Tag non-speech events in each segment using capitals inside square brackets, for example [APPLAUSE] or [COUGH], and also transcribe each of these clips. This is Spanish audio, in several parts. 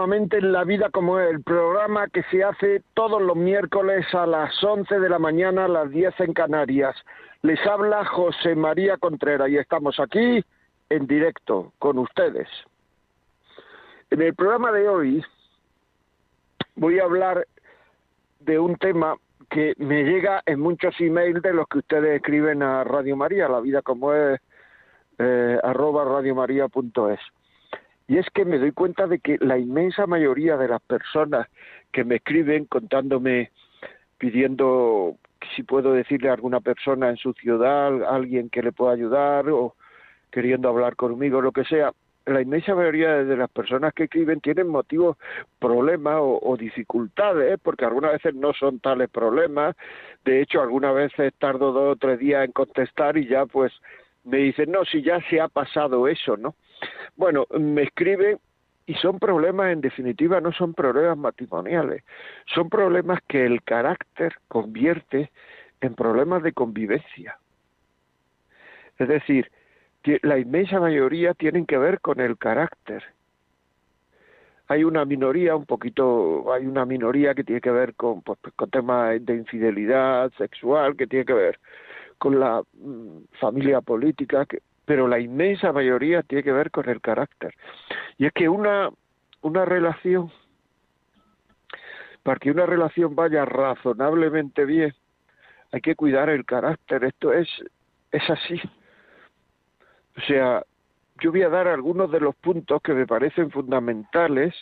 Nuevamente en La Vida como el programa que se hace todos los miércoles a las 11 de la mañana, a las 10 en Canarias. Les habla José María Contreras y estamos aquí en directo con ustedes. En el programa de hoy voy a hablar de un tema que me llega en muchos emails de los que ustedes escriben a Radio María, la vida como es, eh, arroba radiomaria.es y es que me doy cuenta de que la inmensa mayoría de las personas que me escriben contándome, pidiendo si puedo decirle a alguna persona en su ciudad, alguien que le pueda ayudar o queriendo hablar conmigo, lo que sea, la inmensa mayoría de las personas que escriben tienen motivos, problemas o, dificultades, ¿eh? porque algunas veces no son tales problemas. De hecho, algunas veces tardo dos o tres días en contestar y ya pues me dicen, no, si ya se ha pasado eso, ¿no? Bueno, me escribe y son problemas, en definitiva, no son problemas matrimoniales, son problemas que el carácter convierte en problemas de convivencia. Es decir, la inmensa mayoría tienen que ver con el carácter. Hay una minoría, un poquito, hay una minoría que tiene que ver con, pues, con temas de infidelidad sexual, que tiene que ver con la mm, familia política, que, pero la inmensa mayoría tiene que ver con el carácter. Y es que una, una relación, para que una relación vaya razonablemente bien, hay que cuidar el carácter. Esto es, es así. O sea, yo voy a dar algunos de los puntos que me parecen fundamentales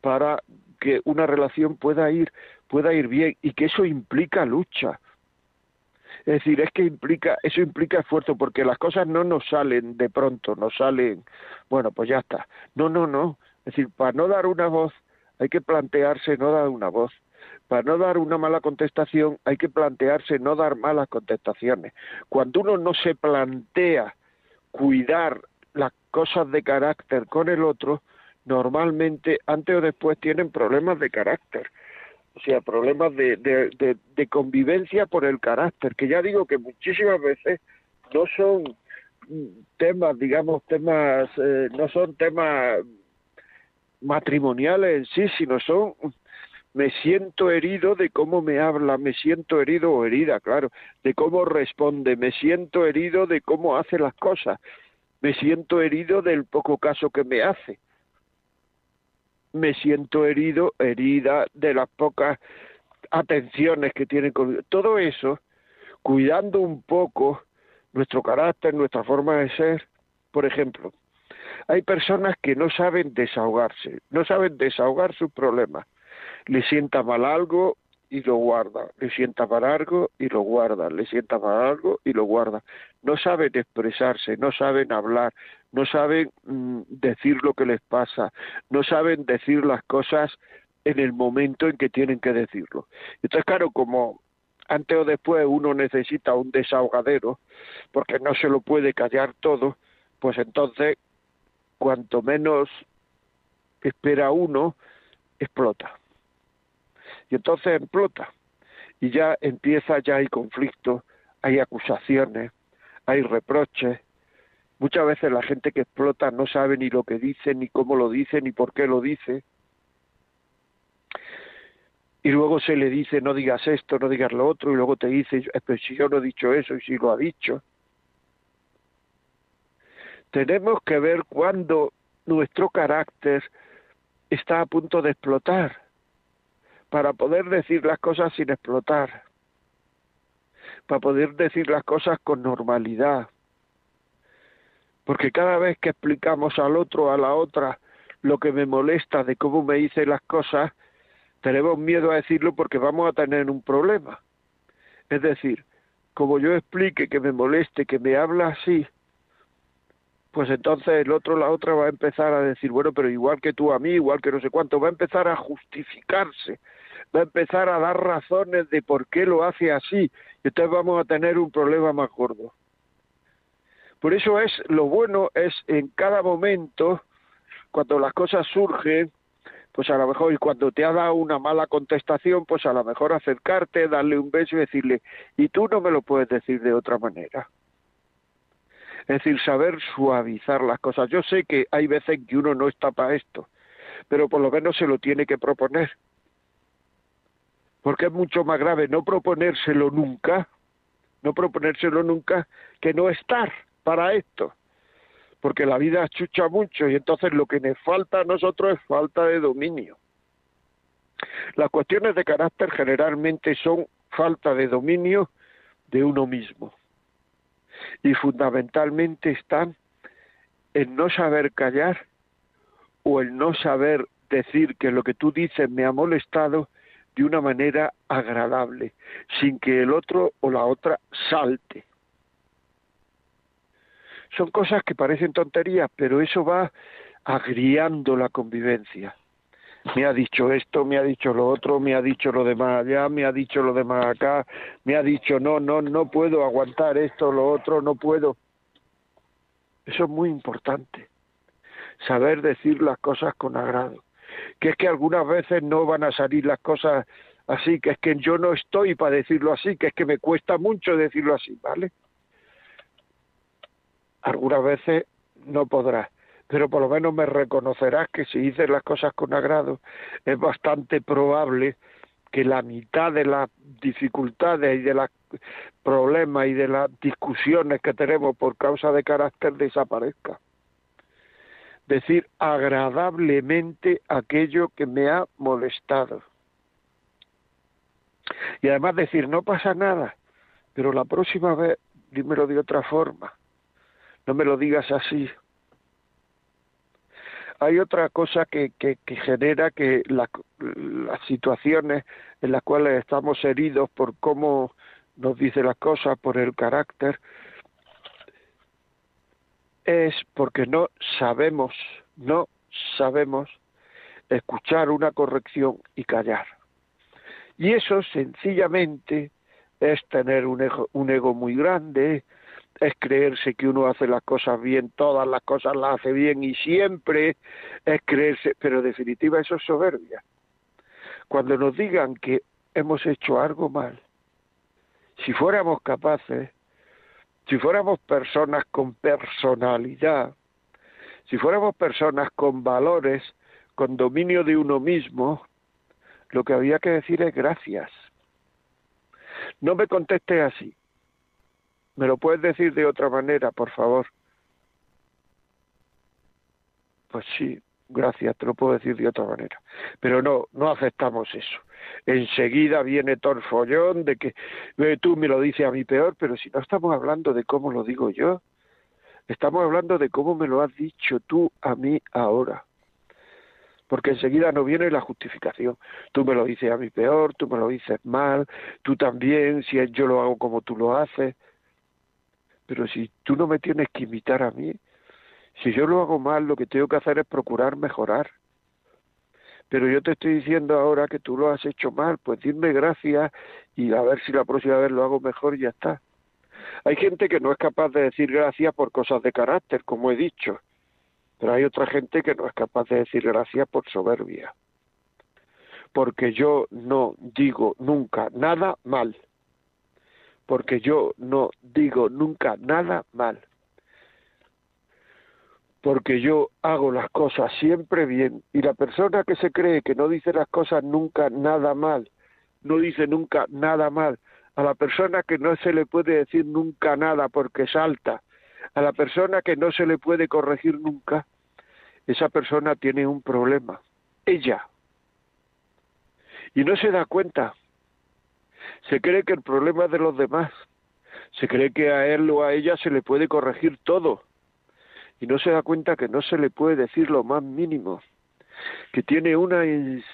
para que una relación pueda ir, pueda ir bien y que eso implica lucha. Es decir, es que implica, eso implica esfuerzo, porque las cosas no nos salen de pronto, nos salen, bueno, pues ya está. No, no, no. Es decir, para no dar una voz, hay que plantearse no dar una voz. Para no dar una mala contestación, hay que plantearse no dar malas contestaciones. Cuando uno no se plantea cuidar las cosas de carácter con el otro, normalmente antes o después tienen problemas de carácter o sea, problemas de, de, convivencia por el carácter, que ya digo que muchísimas veces no son temas, digamos, temas, eh, no son temas matrimoniales en sí, sino son, me siento herido de cómo me habla, me siento herido o herida, claro, de cómo responde, me siento herido de cómo hace las cosas, me siento herido del poco caso que me hace me siento herido, herida de las pocas atenciones que tienen con todo eso, cuidando un poco nuestro carácter, nuestra forma de ser. Por ejemplo, hay personas que no saben desahogarse, no saben desahogar sus problemas. Le sienta mal algo y lo guarda, le sienta mal algo y lo guarda, le sienta mal algo y lo guarda. No saben expresarse, no saben hablar, no saben mm, decir lo que les pasa, no saben decir las cosas en el momento en que tienen que decirlo. Entonces, claro, como antes o después uno necesita un desahogadero, porque no se lo puede callar todo, pues entonces, cuanto menos espera uno, explota. Entonces explota. Y ya empieza, ya hay conflicto, hay acusaciones, hay reproches, Muchas veces la gente que explota no sabe ni lo que dice, ni cómo lo dice, ni por qué lo dice. Y luego se le dice, no digas esto, no digas lo otro, y luego te dice, pero si yo no he dicho eso y si lo ha dicho. Tenemos que ver cuando nuestro carácter está a punto de explotar, para poder decir las cosas sin explotar, para poder decir las cosas con normalidad, porque cada vez que explicamos al otro, a la otra, lo que me molesta de cómo me dice las cosas, tenemos miedo a decirlo porque vamos a tener un problema. Es decir, como yo explique que me moleste, que me habla así, pues entonces el otro, la otra va a empezar a decir, bueno, pero igual que tú a mí, igual que no sé cuánto, va a empezar a justificarse, va a empezar a dar razones de por qué lo hace así, y entonces vamos a tener un problema más gordo. Por eso es lo bueno es en cada momento, cuando las cosas surgen, pues a lo mejor y cuando te ha dado una mala contestación, pues a lo mejor acercarte, darle un beso y decirle, y tú no me lo puedes decir de otra manera. Es decir, saber suavizar las cosas. Yo sé que hay veces que uno no está para esto, pero por lo menos se lo tiene que proponer. Porque es mucho más grave no proponérselo nunca, no proponérselo nunca, que no estar para esto. Porque la vida chucha mucho y entonces lo que nos falta a nosotros es falta de dominio. Las cuestiones de carácter generalmente son falta de dominio de uno mismo y fundamentalmente están en no saber callar o el no saber decir que lo que tú dices me ha molestado de una manera agradable, sin que el otro o la otra salte. Son cosas que parecen tonterías, pero eso va agriando la convivencia me ha dicho esto, me ha dicho lo otro, me ha dicho lo demás allá, me ha dicho lo demás acá, me ha dicho no, no, no puedo aguantar esto, lo otro, no puedo. Eso es muy importante, saber decir las cosas con agrado. Que es que algunas veces no van a salir las cosas así, que es que yo no estoy para decirlo así, que es que me cuesta mucho decirlo así, ¿vale? Algunas veces no podrás pero por lo menos me reconocerás que si dices las cosas con agrado, es bastante probable que la mitad de las dificultades y de los problemas y de las discusiones que tenemos por causa de carácter desaparezca. Decir agradablemente aquello que me ha molestado. Y además decir, no pasa nada, pero la próxima vez dímelo de otra forma. No me lo digas así, hay otra cosa que, que, genera que las situaciones en las cuales estamos heridos por cómo nos dice las cosas, por el carácter, es porque no sabemos, no sabemos escuchar una corrección y callar. Y eso sencillamente es tener un ego, un ego muy grande, es creerse que uno hace las cosas bien, todas las cosas las hace bien y siempre es creerse, pero en definitiva eso es soberbia. Cuando nos digan que hemos hecho algo mal, si fuéramos capaces, si fuéramos personas con personalidad, si fuéramos personas con valores, con dominio de uno mismo, lo que había que decir es gracias. No me conteste así. ¿Me lo puedes decir de otra manera, por favor? Pues sí, gracias, te lo puedo decir de otra manera. Pero no, no aceptamos eso. Enseguida viene todo el follón de que tú me lo dices a mí peor, pero si no estamos hablando de cómo lo digo yo, estamos hablando de cómo me lo has dicho tú a mí ahora. Porque enseguida no viene la justificación. Tú me lo dices a mí peor, tú me lo dices mal, tú también, si yo lo hago como tú lo haces. Pero si tú no me tienes que imitar a mí, si yo lo hago mal, lo que tengo que hacer es procurar mejorar. Pero yo te estoy diciendo ahora que tú lo has hecho mal, pues dime gracias y a ver si la próxima vez lo hago mejor y ya está. Hay gente que no es capaz de decir gracias por cosas de carácter, como he dicho, pero hay otra gente que no es capaz de decir gracias por soberbia. Porque yo no digo nunca nada mal porque yo no digo nunca nada mal, porque yo hago las cosas siempre bien y la persona que se cree que no dice las cosas nunca nada mal, no dice nunca nada mal, a la persona que no se le puede decir nunca nada porque salta, a la persona que no se le puede corregir nunca, esa persona tiene un problema, ella. Y no se da cuenta se cree que el problema es de los demás, se cree que a él o a ella se le puede corregir todo. Y no se da cuenta que no se le puede decir lo más mínimo, que tiene una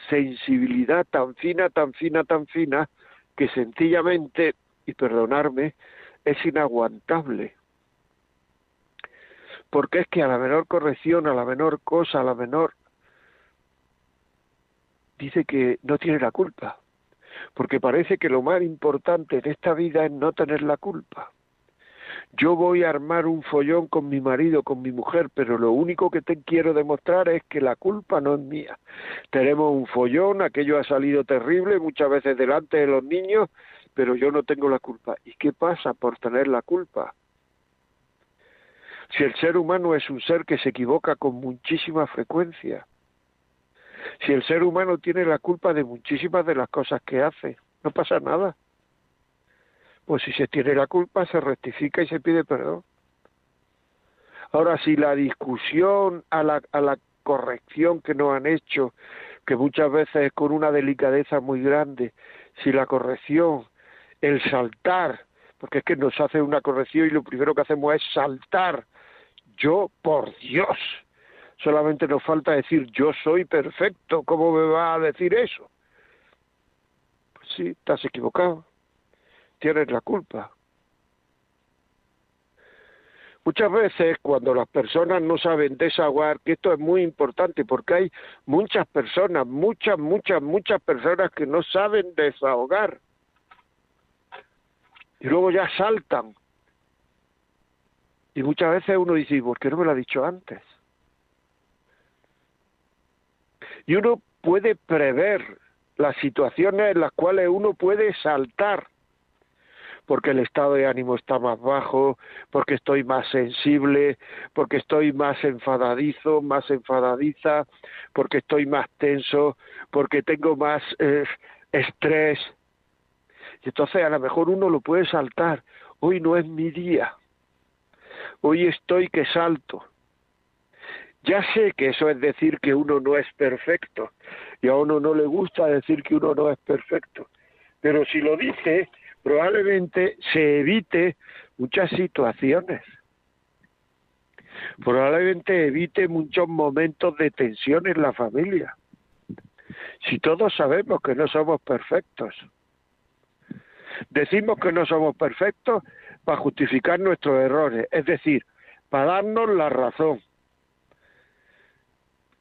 sensibilidad tan fina, tan fina, tan fina, que sencillamente, y perdonarme, es inaguantable. porque es que a la menor corrección, a la menor cosa, a la menor, dice que no tiene la culpa, porque parece que lo más importante en esta vida es no tener la culpa. Yo voy a armar un follón con mi marido, con mi mujer, pero lo único que te quiero demostrar es que la culpa no es mía. Tenemos un follón, aquello ha salido terrible, muchas veces delante de los niños, pero yo no tengo la culpa. ¿Y qué pasa por tener la culpa? Si el ser humano es un ser que se equivoca con muchísima frecuencia, si el ser humano tiene la culpa de muchísimas de las cosas que hace, no pasa nada. Pues si se tiene la culpa, se rectifica y se pide perdón. Ahora, si la discusión a la, a la corrección que nos han hecho, que muchas veces es con una delicadeza muy grande, si la corrección, el saltar, porque es que nos hace una corrección y lo primero que hacemos es saltar yo, por Dios, solamente nos falta decir yo soy perfecto, ¿cómo me va a decir eso? Pues sí, estás equivocado, tienes la culpa. Muchas veces cuando las personas no saben desahogar, que esto es muy importante porque hay muchas personas, muchas, muchas, muchas personas que no saben desahogar. Y luego ya saltan y muchas veces uno dice, ¿por qué no me lo ha dicho antes? Y uno puede prever las situaciones en las cuales uno puede saltar, porque el estado de ánimo está más bajo, porque estoy más sensible, porque estoy más enfadadizo, más enfadadiza, porque estoy más tenso, porque tengo más eh, estrés. Y entonces a lo mejor uno lo puede saltar. Hoy no es mi día hoy estoy que salto. Ya sé que eso es decir que uno no es perfecto y a uno no le gusta decir que uno no es perfecto, pero si lo dice, probablemente se evite muchas situaciones. Probablemente evite muchos momentos de tensión en la familia. Si todos sabemos que no somos perfectos, decimos que no somos perfectos para justificar nuestros errores, es decir, para darnos la razón.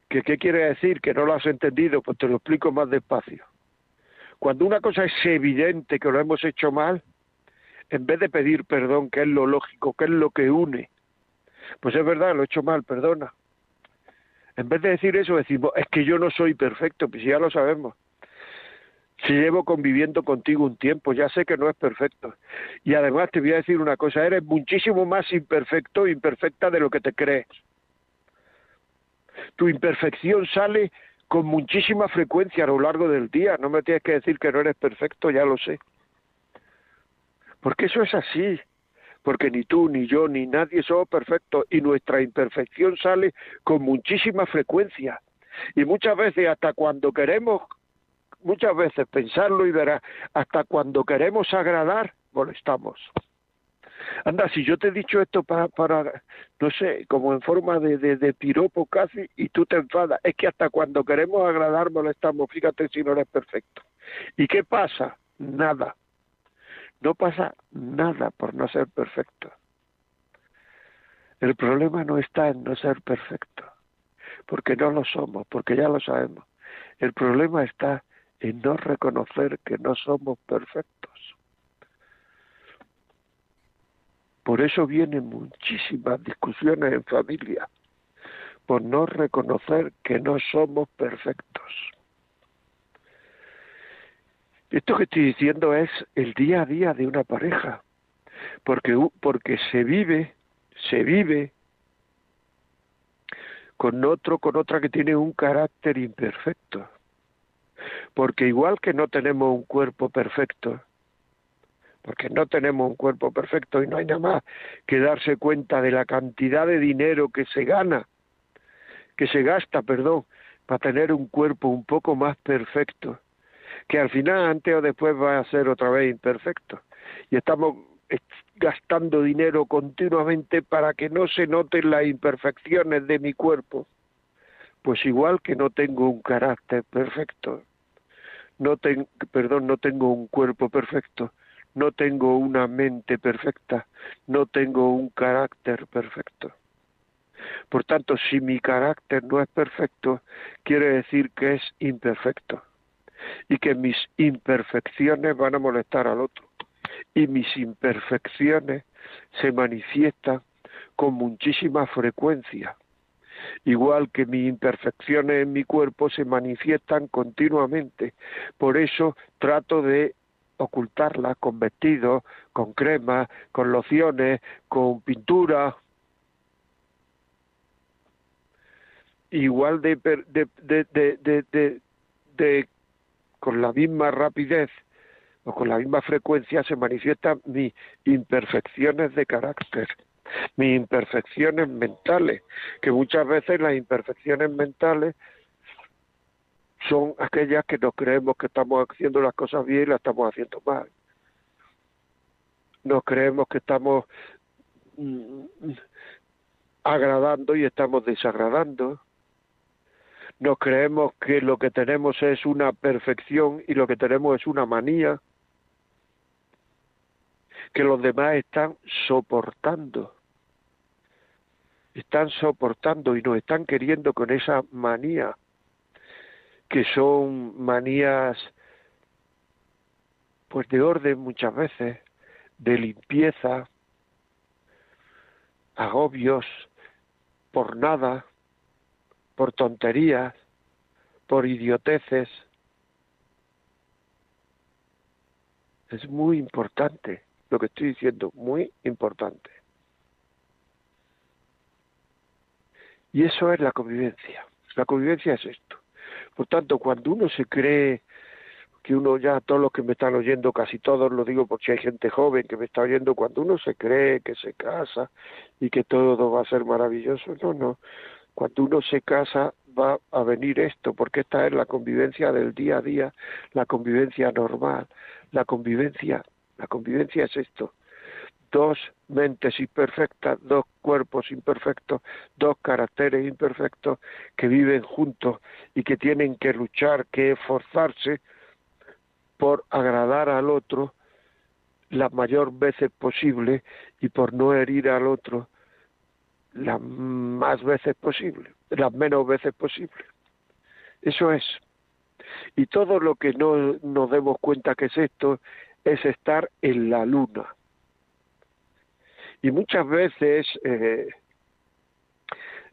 ¿Qué, ¿Qué quiere decir? Que no lo has entendido, pues te lo explico más despacio. Cuando una cosa es evidente que lo hemos hecho mal, en vez de pedir perdón, que es lo lógico, que es lo que une, pues es verdad, lo he hecho mal, perdona. En vez de decir eso, decimos, es que yo no soy perfecto, pues ya lo sabemos. Si llevo conviviendo contigo un tiempo, ya sé que no es perfecto. Y además te voy a decir una cosa, eres muchísimo más imperfecto, imperfecta de lo que te crees. Tu imperfección sale con muchísima frecuencia a lo largo del día. No me tienes que decir que no eres perfecto, ya lo sé. Porque eso es así. Porque ni tú, ni yo, ni nadie somos perfectos. Y nuestra imperfección sale con muchísima frecuencia. Y muchas veces hasta cuando queremos muchas veces pensarlo y verás, hasta cuando queremos agradar, molestamos. Anda, si yo te he dicho esto para, para no sé, como en forma de, de, de, casi, y tú te enfadas, es que hasta cuando queremos agradar molestamos, fíjate si no eres perfecto. ¿Y qué pasa? Nada. No pasa nada por no ser perfecto. El problema no está en no ser perfecto, porque no lo somos, porque ya lo sabemos. El problema está en no reconocer que no somos perfectos. Por eso vienen muchísimas discusiones en familia, por no reconocer que no somos perfectos. Esto que estoy diciendo es el día a día de una pareja, porque, porque se vive, se vive con otro, con otra que tiene un carácter imperfecto porque igual que no tenemos un cuerpo perfecto, porque no tenemos un cuerpo perfecto y no hay nada más que darse cuenta de la cantidad de dinero que se gana, que se gasta, perdón, para tener un cuerpo un poco más perfecto, que al final antes o después va a ser otra vez imperfecto. Y estamos gastando dinero continuamente para que no se noten las imperfecciones de mi cuerpo. Pues igual que no tengo un carácter perfecto, no perdón, no tengo un cuerpo perfecto, no tengo una mente perfecta, no tengo un carácter perfecto. Por tanto, si mi carácter no es perfecto, quiere decir que es imperfecto y que mis imperfecciones van a molestar al otro. Y mis imperfecciones se manifiestan con muchísima frecuencia, igual que mis imperfecciones en mi cuerpo se manifiestan continuamente. Por eso trato de ocultarlas con vestidos, con crema, con lociones, con pintura, igual de, de, de, de, de, con la misma rapidez o con la misma frecuencia se manifiestan mis imperfecciones de carácter, mis imperfecciones mentales, que muchas veces las imperfecciones mentales son aquellas que nos creemos que estamos haciendo las cosas bien y las estamos haciendo mal. Nos creemos que estamos mm, agradando y estamos desagradando nos creemos que lo que tenemos es una perfección y lo que tenemos es una manía que los demás están soportando. Están soportando y nos están queriendo con esa manía, que son manías pues de orden muchas veces, de limpieza, agobios, por nada, por tonterías, por idioteces. Es muy importante lo que estoy diciendo, muy importante. Y eso es la convivencia. La convivencia es esto. Por tanto, cuando uno se cree que uno ya, todos los que me están oyendo, casi todos lo digo porque hay gente joven que me está oyendo, cuando uno se cree que se casa y que todo va a ser maravilloso, no, no. Cuando uno se casa va a venir esto, porque esta es la convivencia del día a día, la convivencia normal, la convivencia, la convivencia es esto. Dos mentes imperfectas, dos cuerpos imperfectos, dos caracteres imperfectos que viven juntos y que tienen que luchar, que esforzarse por agradar al otro las mayor veces posible y por no herir al otro las más veces posible, las menos veces posible. Eso es. Y todo lo que no nos demos cuenta que es esto es estar en la luna. Y muchas veces eh,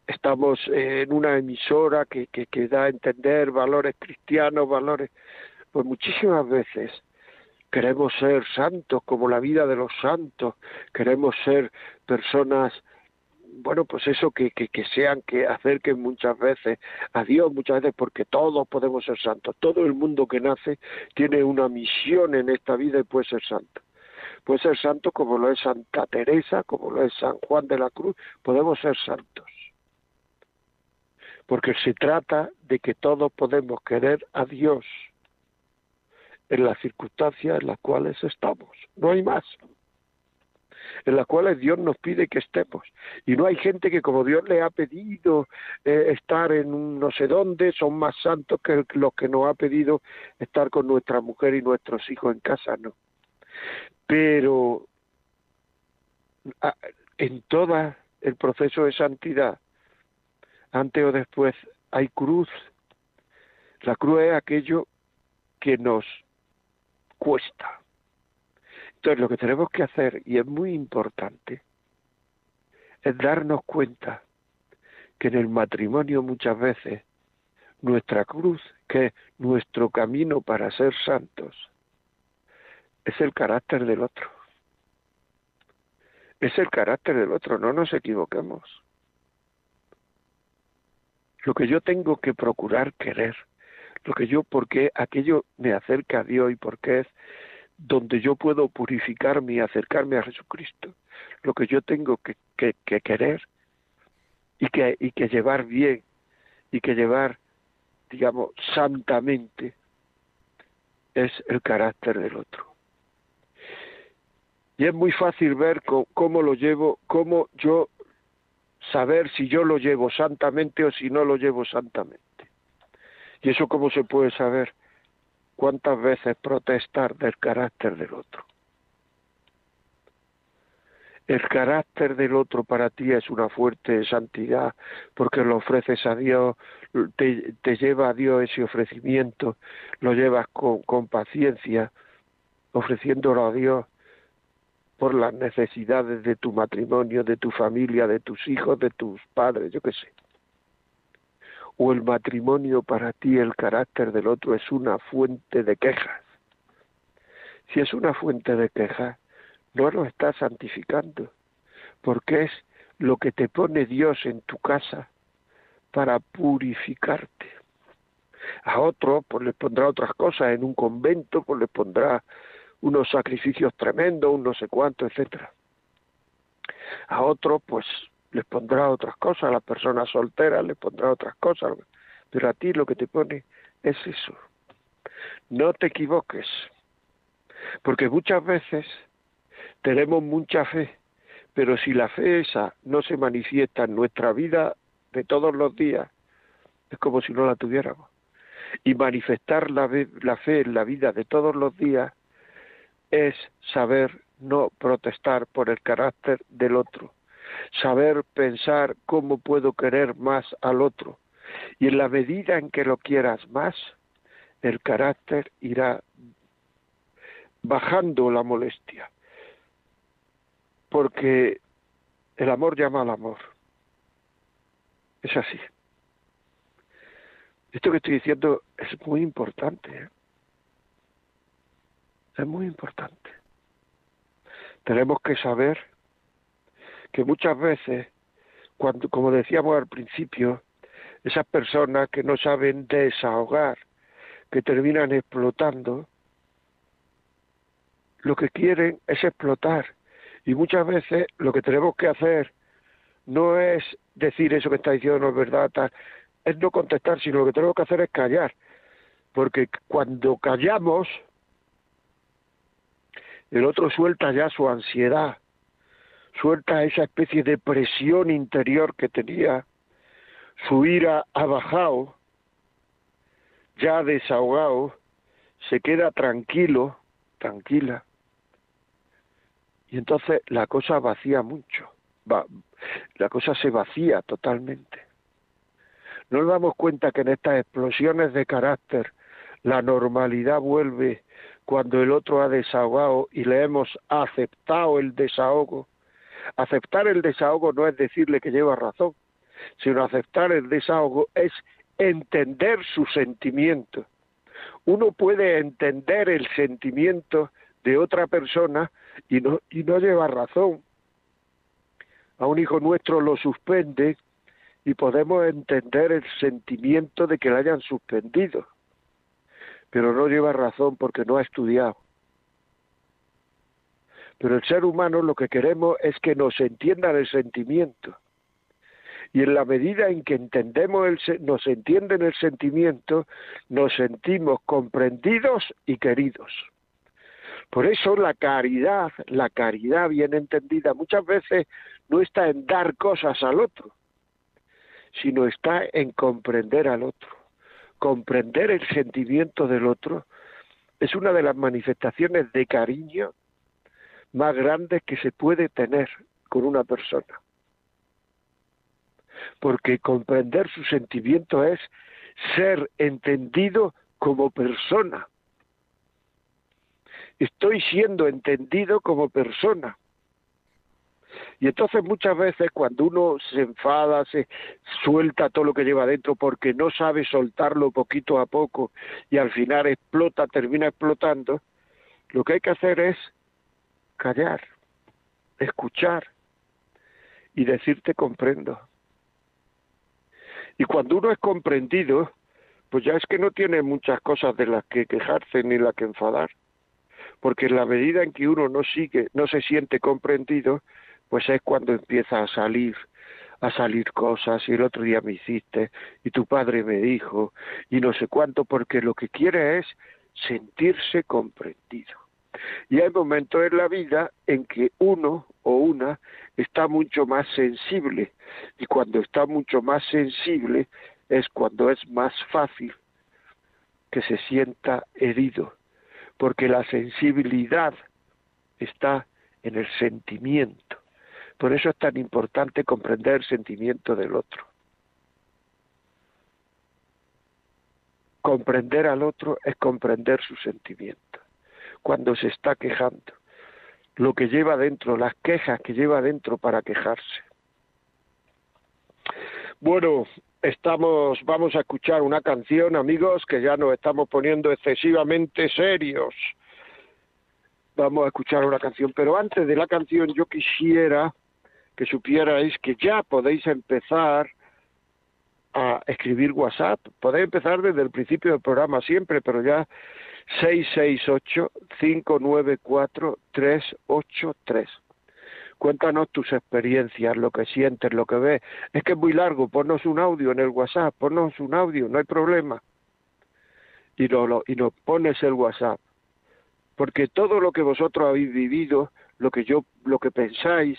estamos en una emisora que, da a entender valores cristianos, valores, pues muchísimas veces queremos ser santos como la vida de los santos, queremos ser personas bueno, pues eso que, que, sean, que acerquen muchas veces a Dios, muchas veces porque todos podemos ser santos. Todo el mundo que nace tiene una misión en esta vida y puede ser santo. Puede ser santo como lo es Santa Teresa, como lo es San Juan de la Cruz, podemos ser santos. Porque se trata de que todos podemos querer a Dios en las circunstancias en las cuales estamos. No hay más en las cuales Dios nos pide que estemos. Y no hay gente que como Dios le ha pedido eh, estar en no sé dónde, son más santos que los que nos ha pedido estar con nuestra mujer y nuestros hijos en casa, no. Pero en todo el proceso de santidad, antes o después, hay cruz. La cruz es aquello que nos cuesta. Entonces lo que tenemos que hacer, y es muy importante, es darnos cuenta que en el matrimonio muchas veces nuestra cruz, que es nuestro camino para ser santos, es el carácter del otro. Es el carácter del otro, no nos equivoquemos. Lo que yo tengo que procurar querer, lo que yo, porque aquello me acerca a Dios y porque es donde yo puedo purificarme y acercarme a Jesucristo, lo que yo tengo que, que, querer y que, y que llevar bien y que llevar, digamos, santamente, es el carácter del otro. Y es muy fácil ver cómo lo llevo, cómo yo saber si yo lo llevo santamente o si no lo llevo santamente. ¿Y eso cómo se puede saber? cuántas veces protestar del carácter del otro. El carácter del otro para ti es una fuerte santidad porque lo ofreces a Dios, te, lleva a Dios ese ofrecimiento, lo llevas con, con paciencia, ofreciéndolo a Dios por las necesidades de tu matrimonio, de tu familia, de tus hijos, de tus padres, yo qué sé. O el matrimonio para ti, el carácter del otro es una fuente de quejas. Si es una fuente de quejas, no lo estás santificando, porque es lo que te pone Dios en tu casa para purificarte. A otro, pues les pondrá otras cosas, en un convento, pues les pondrá unos sacrificios tremendos, un no sé cuánto, etcétera. A otros, pues les pondrá otras cosas, a las personas solteras les pondrá otras cosas, pero a ti lo que te pone es eso. No te equivoques, porque muchas veces tenemos mucha fe, pero si la fe esa no se manifiesta en nuestra vida de todos los días, es como si no la tuviéramos. Y manifestar la, la fe en la vida de todos los días es saber no protestar por el carácter del otro, saber pensar cómo puedo querer más al otro. Y en la medida en que lo quieras más, el carácter irá bajando la molestia. Porque el amor llama al amor. Es así. Esto que estoy diciendo es muy importante. ¿eh? Es muy importante. Tenemos que saber que muchas veces, cuando, como decíamos al principio, esas personas que no saben desahogar, que terminan explotando, lo que quieren es explotar. Y muchas veces lo que tenemos que hacer no es decir eso que está diciendo no es verdad, es no contestar, sino lo que tenemos que hacer es callar. Porque cuando callamos, el otro suelta ya su ansiedad, suelta esa especie de presión interior que tenía, su ira ha bajado, ya desahogado, se queda tranquilo, tranquila, y entonces la cosa vacía mucho, va, la cosa se vacía totalmente. No nos damos cuenta que en estas explosiones de carácter la normalidad vuelve cuando el otro ha desahogado y le hemos aceptado el desahogo. Aceptar el desahogo no es decirle que lleva razón, sino aceptar el desahogo es entender su sentimiento. Uno puede entender el sentimiento de otra persona y no, lleva razón. A un hijo nuestro lo suspende y podemos entender el sentimiento de que le hayan suspendido pero no lleva razón porque no ha estudiado. Pero el ser humano lo que queremos es que nos entiendan el sentimiento. Y en la medida en que entendemos el, nos entienden el sentimiento, nos sentimos comprendidos y queridos. Por eso la caridad, la caridad bien entendida, muchas veces no está en dar cosas al otro, sino está en comprender al otro comprender el sentimiento del otro es una de las manifestaciones de cariño más grandes que se puede tener con una persona. Porque comprender su sentimiento es ser entendido como persona. Estoy siendo entendido como persona. Y entonces muchas veces cuando uno se enfada, se suelta todo lo que lleva dentro porque no sabe soltarlo poquito a poco y al final explota, termina explotando, lo que hay que hacer es callar, escuchar y decirte comprendo. Y cuando uno es comprendido, pues ya es que no tiene muchas cosas de las que quejarse ni las que enfadar. Porque en la medida en que uno no sigue, no se siente comprendido, pues es cuando empieza a salir a salir cosas y el otro día me hiciste y tu padre me dijo y no sé cuánto porque lo que quiere es sentirse comprendido. Y hay momentos en la vida en que uno o una está mucho más sensible y cuando está mucho más sensible es cuando es más fácil que se sienta herido, porque la sensibilidad está en el sentimiento Por eso es tan importante comprender el sentimiento del otro. Comprender al otro es comprender su sentimiento. Cuando se está quejando, lo que lleva dentro, las quejas que lleva dentro para quejarse. Bueno, estamos, vamos a escuchar una canción, amigos, que ya nos estamos poniendo excesivamente serios. Vamos a escuchar una canción, pero antes de la canción yo quisiera que supierais que ya podéis empezar a escribir WhatsApp. Podéis empezar desde el principio del programa siempre, pero ya 668-594-383. Cuéntanos tus experiencias, lo que sientes, lo que ves. Es que es muy largo, ponnos un audio en el WhatsApp, ponnos un audio, no hay problema. Y, lo, y nos pones el WhatsApp. Porque todo lo que vosotros habéis vivido, lo que yo, lo que pensáis,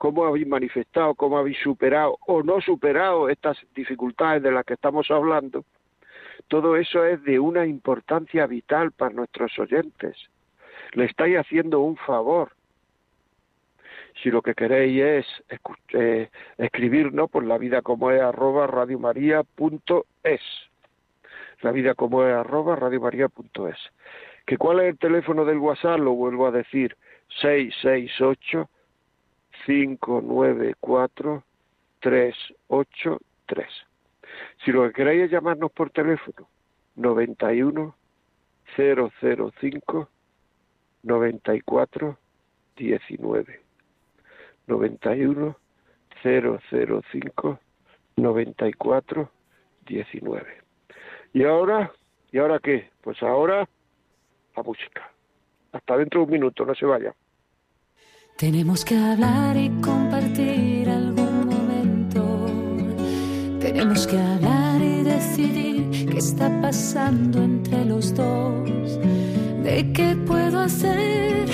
cómo habéis manifestado, cómo habéis superado o no superado estas dificultades de las que estamos hablando, todo eso es de una importancia vital para nuestros oyentes. Le estáis haciendo un favor. Si lo que queréis es eh, escribirnos por la vida como es arroba radiomaria.es. La vida como es arroba radiomaria.es. ¿Que cuál es el teléfono del WhatsApp? Lo vuelvo a decir. 668 594 383. Si lo que queréis es llamarnos por teléfono, 91 005 94 19. 91 005 94 19. ¿Y ahora? ¿Y ahora qué? Pues ahora la música. Hasta dentro de un minuto, no se vaya. Tenemos que hablar y compartir algún momento. Tenemos que hablar y decidir qué está pasando entre los dos. ¿De qué puedo hacer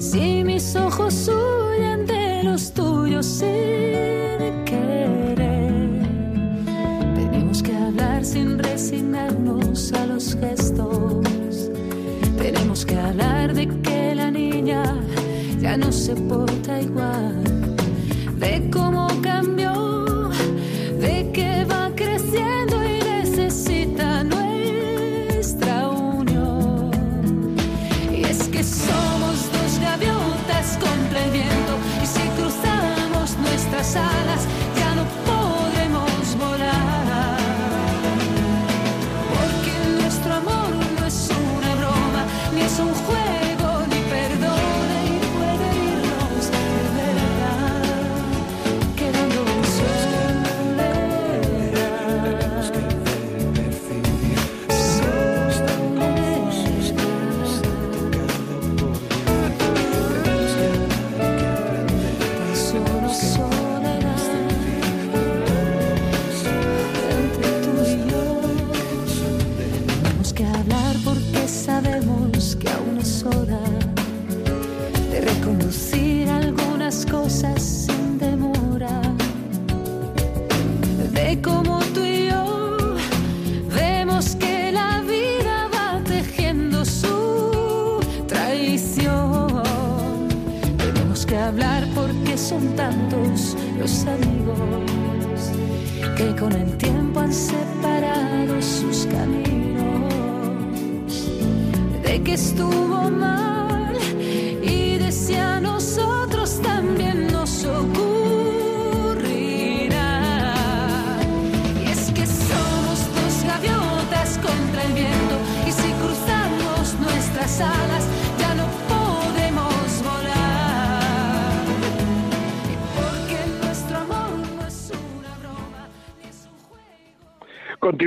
si mis ojos huyen de los tuyos sin querer? Tenemos que hablar sin resignarnos a los gestos. Tenemos que hablar de que la niña no se porta igual,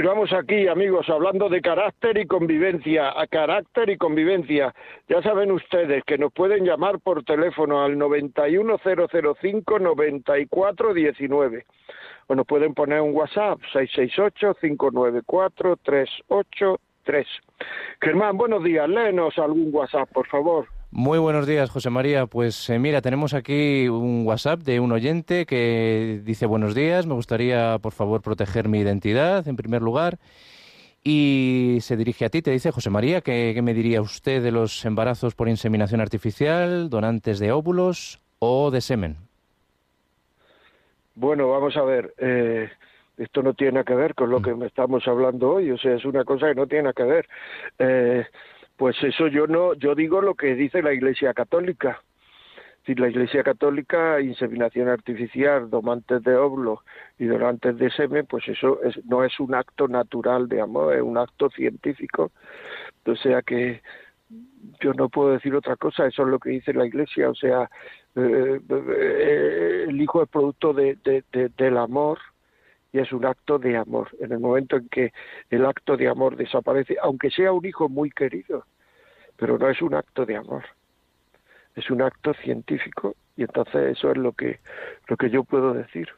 Continuamos aquí, amigos, hablando de carácter y convivencia, a carácter y convivencia. Ya saben ustedes que nos pueden llamar por teléfono al 91005-9419 o nos pueden poner un WhatsApp 668-594-383. Germán, buenos días, léenos algún WhatsApp, por favor. Muy buenos días, José María. Pues eh, mira, tenemos aquí un WhatsApp de un oyente que dice buenos días, me gustaría por favor proteger mi identidad en primer lugar. Y se dirige a ti, te dice José María, ¿qué, qué me diría usted de los embarazos por inseminación artificial, donantes de óvulos o de semen? Bueno, vamos a ver. Eh, esto no tiene que ver con lo que estamos hablando hoy, o sea, es una cosa que no tiene que ver. Eh, pues eso yo no, yo digo lo que dice la Iglesia Católica. Si la Iglesia Católica, inseminación artificial, domantes de óvulos y donantes de semen, pues eso es, no es un acto natural de amor, es un acto científico. O sea que yo no puedo decir otra cosa, eso es lo que dice la Iglesia. O sea, eh, eh, el hijo es producto de, del amor y es un acto de amor. En el momento en que el acto de amor desaparece, aunque sea un hijo muy querido, pero no es un acto de amor, es un acto científico y entonces eso es lo que, lo que yo puedo decir.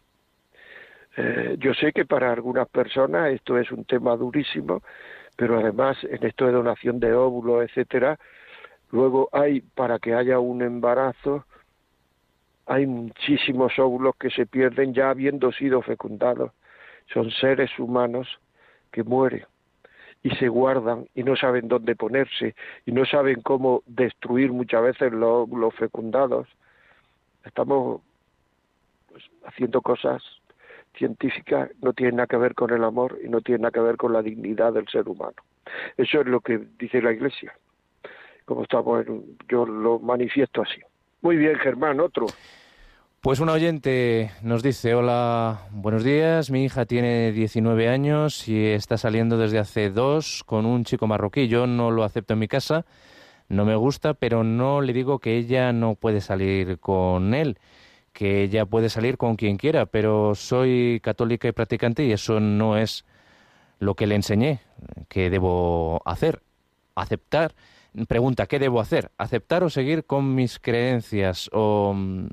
Eh, yo sé que para algunas personas esto es un tema durísimo, pero además en esto de donación de óvulos, etcétera, luego hay para que haya un embarazo hay muchísimos óvulos que se pierden ya habiendo sido fecundados son seres humanos que mueren y se guardan y no saben dónde ponerse y no saben cómo destruir muchas veces los, fecundados. Estamos pues, haciendo cosas científicas, no tienen nada que ver con el amor y no tienen nada que ver con la dignidad del ser humano. Eso es lo que dice la Iglesia. Como estamos, yo lo manifiesto así. Muy bien, Germán, otro. Pues un oyente nos dice, hola, buenos días, mi hija tiene 19 años y está saliendo desde hace dos con un chico marroquí. Yo no lo acepto en mi casa, no me gusta, pero no le digo que ella no puede salir con él, que ella puede salir con quien quiera, pero soy católica y practicante y eso no es lo que le enseñé que debo hacer, aceptar pregunta, ¿qué debo hacer? ¿Aceptar o seguir con mis creencias? ¿O mm,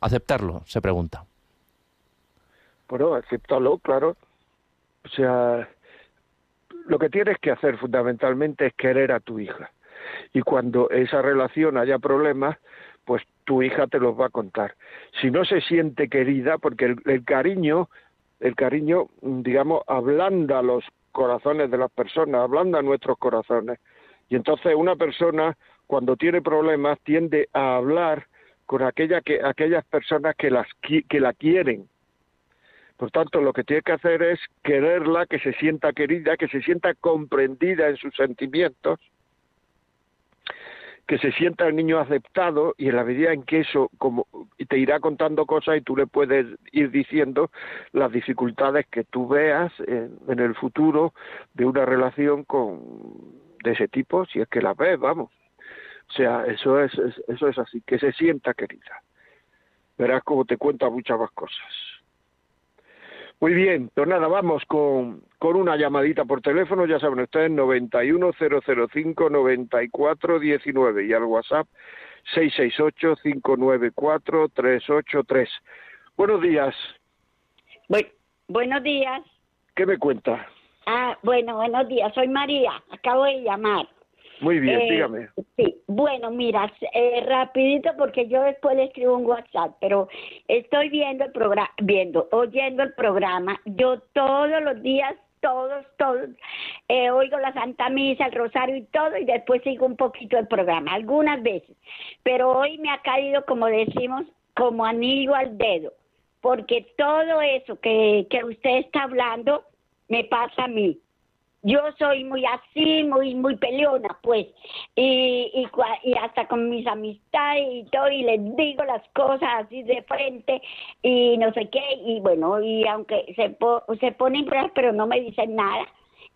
aceptarlo? Se pregunta. Bueno, aceptarlo, claro. O sea, lo que tienes que hacer fundamentalmente es querer a tu hija. Y cuando esa relación haya problemas, pues tu hija te los va a contar. Si no se siente querida, porque el, el cariño, el cariño, digamos, ablanda los corazones de las personas, ablanda nuestros corazones. Y entonces una persona cuando tiene problemas tiende a hablar con aquella que, aquellas personas que, las, que la quieren. Por tanto, lo que tiene que hacer es quererla, que se sienta querida, que se sienta comprendida en sus sentimientos, que se sienta el niño aceptado y en la medida en que eso te irá contando cosas y tú le puedes ir diciendo las dificultades que tú veas en el futuro de una relación con de ese tipo, si es que la ves, vamos. O sea, eso es, eso es así, que se sienta querida. Verás cómo te cuenta muchas más cosas. Muy bien, pues nada, vamos con, con una llamadita por teléfono, ya saben ustedes, 91005-9419 y al WhatsApp 668-594-383. Buenos días. buenos días. ¿Qué me cuenta? Ah, bueno, buenos días. Soy María. Acabo de llamar. Muy bien, eh, dígame. Sí, bueno, mira, eh, rapidito porque yo después le escribo un WhatsApp, pero estoy viendo el programa, viendo, oyendo el programa. Yo todos los días, todos, todos, eh, oigo la Santa Misa, el Rosario y todo, y después sigo un poquito el programa, algunas veces. Pero hoy me ha caído, como decimos, como anillo al dedo, porque todo eso que, que usted está hablando me pasa a mí. Yo soy muy así, muy muy peleona, pues, y, y, y, hasta con mis amistades y todo, y les digo las cosas así de frente, y no sé qué, y bueno, y aunque se, po se ponen pero no me dicen nada,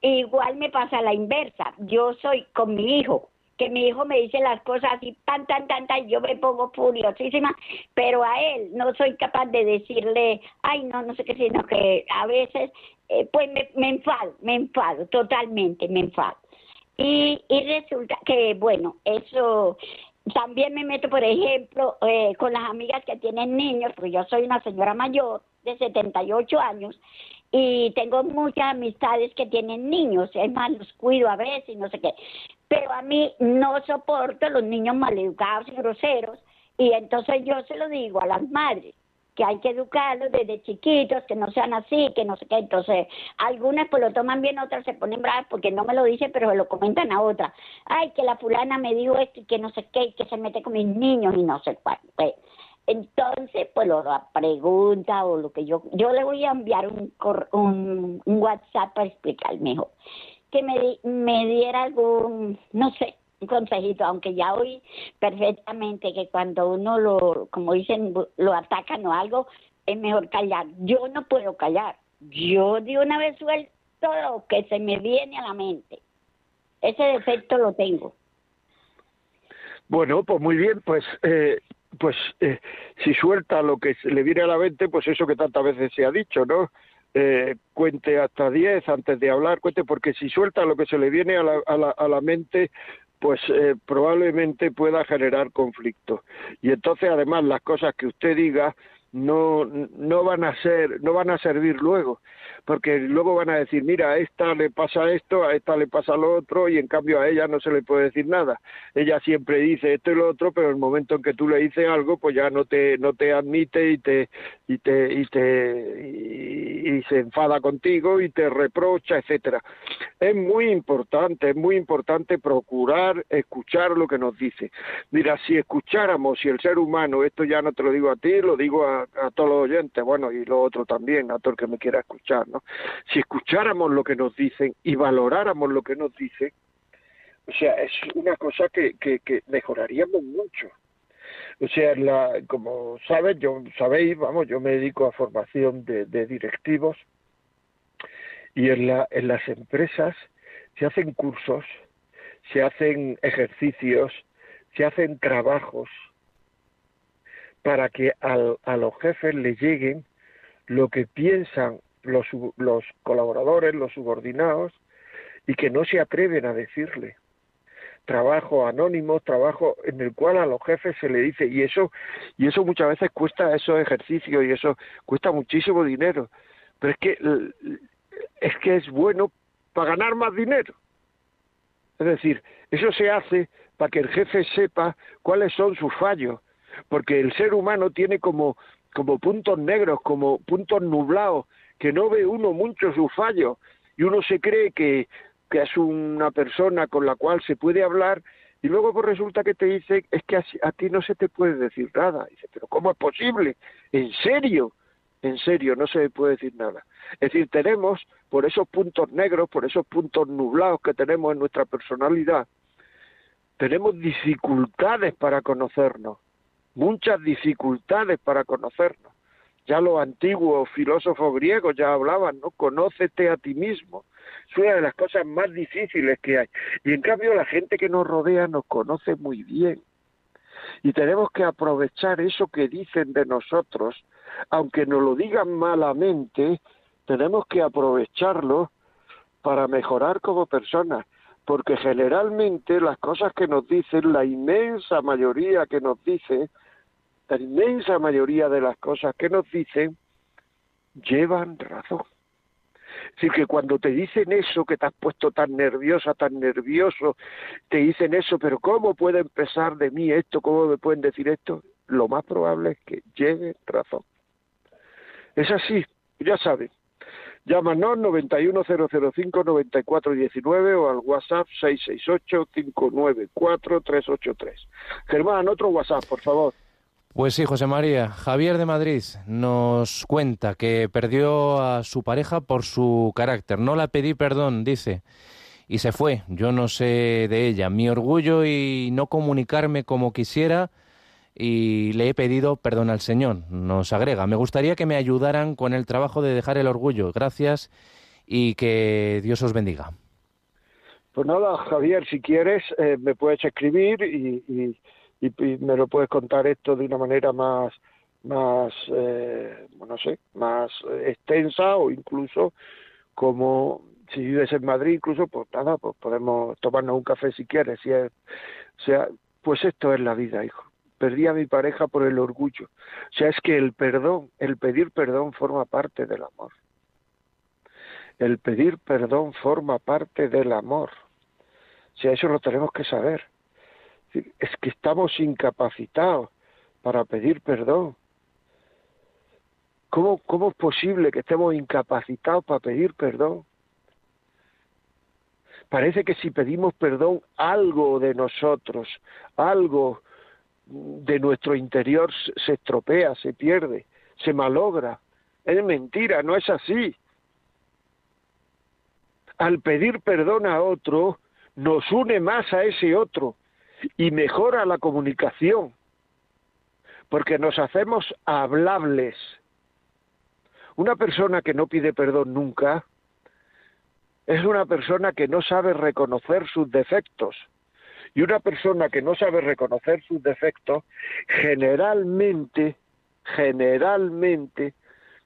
igual me pasa la inversa. Yo soy con mi hijo, que mi hijo me dice las cosas así tan, tan, tan, tan, yo me pongo furiosísima, pero a él no soy capaz de decirle, ay, no, no sé qué, sino que a veces, eh, pues me, enfado, me enfado, totalmente me enfado. Y, y resulta que, bueno, eso también me meto, por ejemplo, eh, con las amigas que tienen niños, porque yo soy una señora mayor de 78 años y tengo muchas amistades que tienen niños, es más, los cuido a veces no sé qué pero a mí no soporto los niños maleducados y groseros y entonces yo se lo digo a las madres que hay que educarlos desde chiquitos, que no sean así, que no sé qué. Entonces, algunas pues lo toman bien, otras se ponen bravas porque no me lo dicen, pero se lo comentan a otra. Ay, que la fulana me dijo esto y que no sé qué, y que se mete con mis niños y no sé cuál. Pues, Entonces, pues lo la pregunta o lo que yo, yo le voy a enviar un, un, un WhatsApp para explicar mejor. Que me, me diera algún, no sé, un consejito, aunque ya oí perfectamente que cuando uno lo, como dicen, lo atacan o algo, es mejor callar. Yo no puedo callar. Yo de una vez suelto lo que se me viene a la mente. Ese defecto lo tengo. Bueno, pues muy bien, pues eh, pues eh, si suelta lo que le viene a la mente, pues eso que tantas veces se ha dicho, ¿no? Eh, cuente hasta diez antes de hablar, cuente, porque si suelta lo que se le viene a la, a la, a la mente, pues eh, probablemente pueda generar conflicto. Y entonces, además, las cosas que usted diga no, no van a ser, no van a servir luego porque luego van a decir, mira, a esta le pasa esto, a esta le pasa lo otro, y en cambio a ella no se le puede decir nada. Ella siempre dice esto y lo otro, pero en el momento en que tú le dices algo, pues ya no te, no te admite y te, y te, y te, y, se enfada contigo y te reprocha, etcétera. Es muy importante, es muy importante procurar escuchar lo que nos dice. Mira, si escucháramos, si el ser humano, esto ya no te lo digo a ti, lo digo a, a todos los oyentes, bueno, y lo otro también, a todo el que me quiera escuchar, si escucháramos lo que nos dicen y valoráramos lo que nos dicen, o sea, es una cosa que, que, mejoraríamos mucho. O sea, la, como sabes, yo sabéis, vamos, yo me dedico a formación de, directivos y en, la, en las empresas se hacen cursos, se hacen ejercicios, se hacen trabajos para que al, a los jefes les lleguen lo que piensan los, los colaboradores, los subordinados, y que no se atreven a decirle. Trabajo anónimo, trabajo en el cual a los jefes se le dice, y eso, y eso muchas veces cuesta esos ejercicios y eso cuesta muchísimo dinero. Pero es que es que es bueno para ganar más dinero. Es decir, eso se hace para que el jefe sepa cuáles son sus fallos, porque el ser humano tiene como, puntos negros, como puntos nublados que no ve uno mucho sus fallos y uno se cree que, que es una persona con la cual se puede hablar y luego pues resulta que te dice es que a, ti no se te puede decir nada. dice, pero ¿cómo es posible? ¿En serio? En serio, no se puede decir nada. Es decir, tenemos, por esos puntos negros, por esos puntos nublados que tenemos en nuestra personalidad, tenemos dificultades para conocernos, muchas dificultades para conocernos. Ya los antiguos filósofos griegos ya hablaban, ¿no? Conócete a ti mismo. Es una de las cosas más difíciles que hay. Y en cambio la gente que nos rodea nos conoce muy bien. Y tenemos que aprovechar eso que dicen de nosotros, aunque nos lo digan malamente, tenemos que aprovecharlo para mejorar como personas, porque generalmente las cosas que nos dicen, la inmensa mayoría que nos dice, la inmensa mayoría de las cosas que nos dicen llevan razón. Es decir, que cuando te dicen eso, que te has puesto tan nerviosa, tan nervioso, te dicen eso, pero ¿cómo puede empezar de mí esto? ¿Cómo me pueden decir esto? Lo más probable es que lleven razón. Es así, ya saben. Llámanos 91005-9419 o al WhatsApp 668-594-383. Germán, otro WhatsApp, por favor. Pues sí, José María. Javier de Madrid nos cuenta que perdió a su pareja por su carácter. No la pedí perdón, dice, y se fue. Yo no sé de ella. Mi orgullo y no comunicarme como quisiera y le he pedido perdón al Señor. Nos agrega. Me gustaría que me ayudaran con el trabajo de dejar el orgullo. Gracias y que Dios os bendiga. Pues nada, Javier, si quieres, eh, me puedes escribir y y, me lo puedes contar esto de una manera más más eh, no sé más extensa o incluso como si vives en Madrid incluso pues nada pues podemos tomarnos un café si quieres si es, o sea pues esto es la vida hijo. Perdí a mi pareja por el orgullo. O sea es que el perdón el pedir perdón forma parte del amor. El pedir perdón forma parte del amor. O sea eso lo tenemos que saber es que estamos incapacitados para pedir perdón. ¿Cómo, ¿Cómo es posible que estemos incapacitados para pedir perdón? Parece que si pedimos perdón, algo de nosotros, algo de nuestro interior se estropea, se pierde, se malogra. Es mentira, no es así. Al pedir perdón a otro, nos une más a ese otro y mejora la comunicación, porque nos hacemos hablables. Una persona que no pide perdón nunca es una persona que no sabe reconocer sus defectos. Y una persona que no sabe reconocer sus defectos, generalmente, generalmente,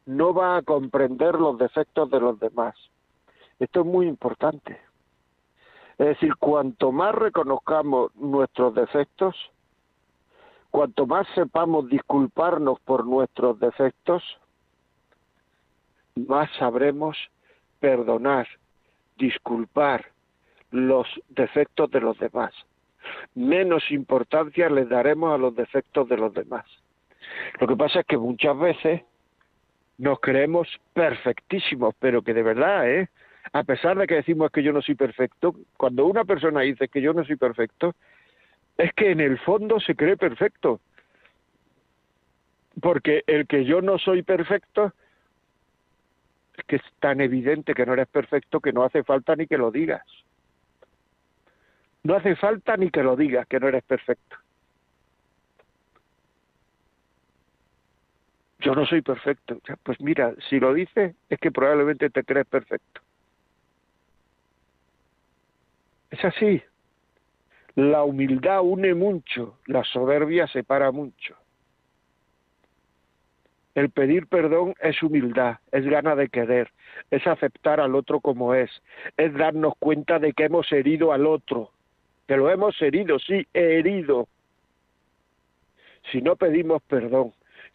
no va a comprender los defectos de los demás. Esto es muy importante. Es decir, cuanto más reconozcamos nuestros defectos, cuanto más sepamos disculparnos por nuestros defectos, más sabremos perdonar, disculpar los defectos de los demás. Menos importancia les daremos a los defectos de los demás. Lo que pasa es que muchas veces nos creemos perfectísimos, pero que de verdad, ¿eh? A pesar de que decimos que yo no soy perfecto, cuando una persona dice que yo no soy perfecto, es que en el fondo se cree perfecto. Porque el que yo no soy perfecto es que es tan evidente que no eres perfecto que no hace falta ni que lo digas. No hace falta ni que lo digas que no eres perfecto. Yo no soy perfecto. Pues mira, si lo dices es que probablemente te crees perfecto. Es así. La humildad une mucho, la soberbia separa mucho. El pedir perdón es humildad, es gana de querer, es aceptar al otro como es, es darnos cuenta de que hemos herido al otro, que lo hemos herido, sí, herido. Si no pedimos perdón,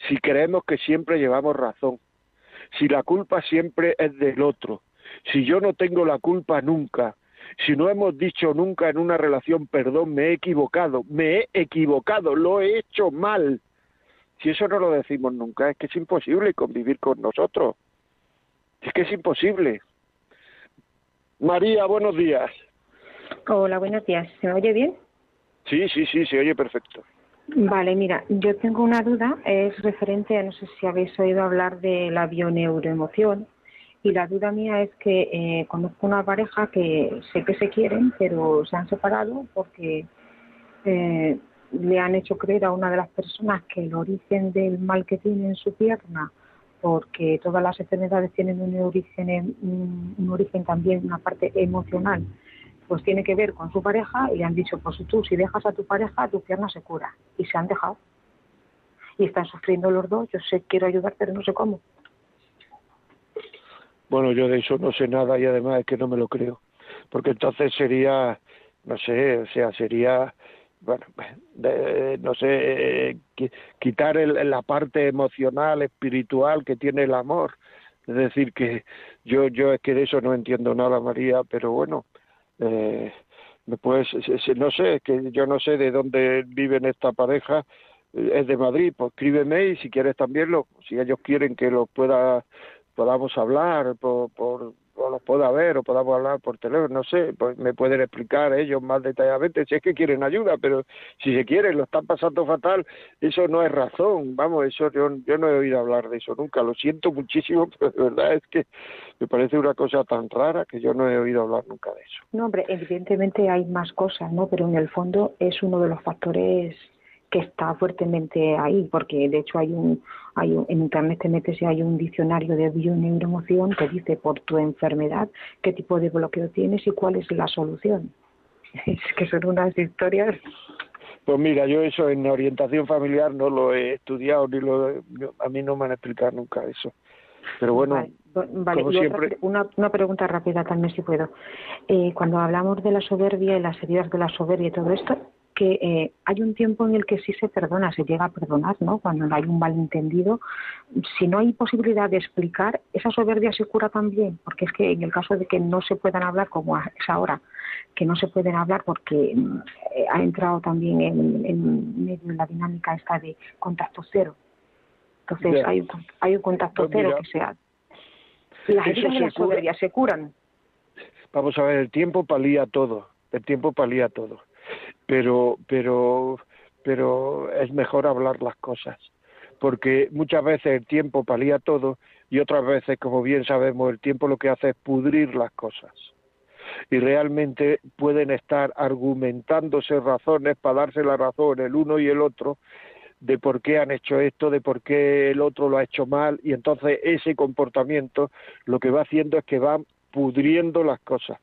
si creemos que siempre llevamos razón, si la culpa siempre es del otro, si yo no tengo la culpa nunca, si no hemos dicho nunca en una relación, perdón, me he equivocado, me he equivocado, lo he hecho mal. Si eso no lo decimos nunca, es que es imposible convivir con nosotros. Es que es imposible. María, buenos días. Hola, buenos días. ¿Se me oye bien? Sí, sí, sí, se oye perfecto. Vale, mira, yo tengo una duda, es referente a, no sé si habéis oído hablar de la bioneuroemoción, y la duda mía es que eh, conozco una pareja que sé que se quieren, pero se han separado porque eh, le han hecho creer a una de las personas que el origen del mal que tiene en su pierna, porque todas las enfermedades tienen un origen, un, origen también, una parte emocional, pues tiene que ver con su pareja y le han dicho, pues tú si dejas a tu pareja, tu pierna se cura. Y se han dejado. Y están sufriendo los dos. Yo sé, quiero ayudar, pero no sé cómo. Bueno, yo de eso no sé nada y además es que no me lo creo, porque entonces sería, no sé, o sea, sería, bueno, no sé, quitar la parte emocional, espiritual que tiene el amor. Es decir, que yo, yo es que de eso no entiendo nada, María, pero bueno, eh, pues no sé, que yo no sé de dónde viven esta pareja, es de Madrid, pues escríbeme y si quieres también lo, si ellos quieren que lo pueda podamos hablar por, por o los pueda ver o podamos hablar por teléfono, no sé, pues me pueden explicar ellos más detalladamente si es que quieren ayuda, pero si se quieren, lo están pasando fatal, eso no es razón, vamos, eso yo, yo no he oído hablar de eso nunca, lo siento muchísimo, [LAUGHS] pero de verdad es que me parece una cosa tan rara que yo no he oído hablar nunca de eso. No, hombre, evidentemente hay más cosas, ¿no? Pero en el fondo es uno de los factores que está fuertemente ahí, porque de hecho hay un, hay un, en internet te metes y hay un diccionario de bioneuroemoción que dice por tu enfermedad qué tipo de bloqueo tienes y cuál es la solución. [LAUGHS] Es que son unas historias. Pues mira, yo eso en orientación familiar no lo he estudiado ni lo a mí no me han explicado nunca eso. Pero bueno, vale. siempre... una, una pregunta rápida también si puedo. Eh, cuando hablamos de la soberbia y las heridas de la soberbia y todo esto, que eh, hay un tiempo en el que sí se perdona, se llega a perdonar, ¿no? Cuando no hay un malentendido. Si no hay posibilidad de explicar, esa soberbia se cura también, porque es que en el caso de que no se puedan hablar, como es ahora, que no se pueden hablar porque eh, ha entrado también en, en, medio de la dinámica esta de contacto cero. Entonces hay, hay un contacto pues cero que sea. Las heridas de la soberbia se curan. Vamos a ver, el tiempo palía todo, el tiempo palía todo pero pero pero es mejor hablar las cosas, porque muchas veces el tiempo palía todo y otras veces, como bien sabemos, el tiempo lo que hace es pudrir las cosas. Y realmente pueden estar argumentándose razones para darse la razón el uno y el otro de por qué han hecho esto, de por qué el otro lo ha hecho mal, y entonces ese comportamiento lo que va haciendo es que va pudriendo las cosas.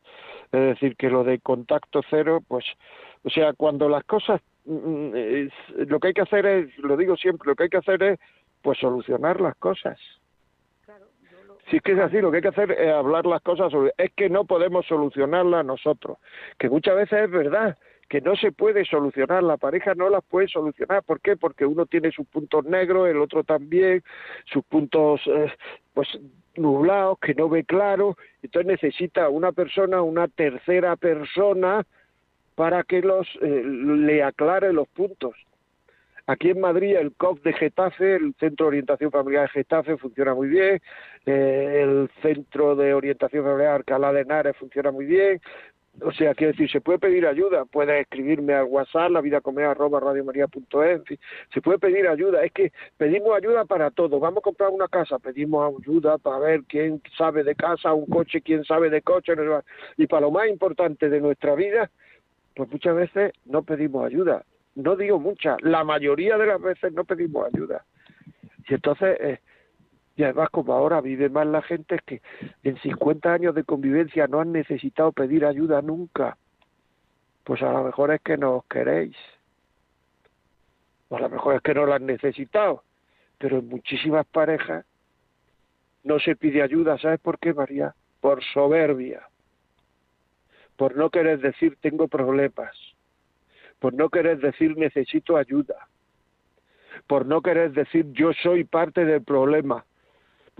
Es decir, que lo de contacto cero, pues, o sea, cuando las cosas, mm, mm, lo que hay que hacer es, lo digo siempre, lo que hay que hacer es, pues, solucionar las cosas. Si es que es así, lo que hay que hacer es hablar las cosas, es que no podemos solucionarlas nosotros, que muchas veces es verdad, que no se puede solucionar, la pareja no las puede solucionar. ¿Por qué? Porque uno tiene sus puntos negros, el otro también, sus puntos eh, pues nublados, que no ve claro, entonces necesita una persona, una tercera persona, para que los eh, le aclare los puntos. Aquí en Madrid el COF de Getafe, el Centro de Orientación Familiar de Getafe, funciona muy bien, eh, el Centro de Orientación Familiar Alcalá de Henares funciona muy bien, o sea, quiero decir, se puede pedir ayuda, puede escribirme al WhatsApp, la vida arroba radiomaria.es, se puede pedir ayuda, es que pedimos ayuda para todo, vamos a comprar una casa, pedimos ayuda para ver quién sabe de casa, un coche, quién sabe de coche, y para lo más importante de nuestra vida, pues muchas veces no pedimos ayuda, no digo muchas, la mayoría de las veces no pedimos ayuda. Y entonces, eh, y además como ahora vive más la gente es que en 50 años de convivencia no han necesitado pedir ayuda nunca. Pues a lo mejor es que no os queréis. O a lo mejor es que no la han necesitado. Pero en muchísimas parejas no se pide ayuda. ¿Sabes por qué, María? Por soberbia. Por no querer decir tengo problemas. Por no querer decir necesito ayuda. Por no querer decir yo soy parte del problema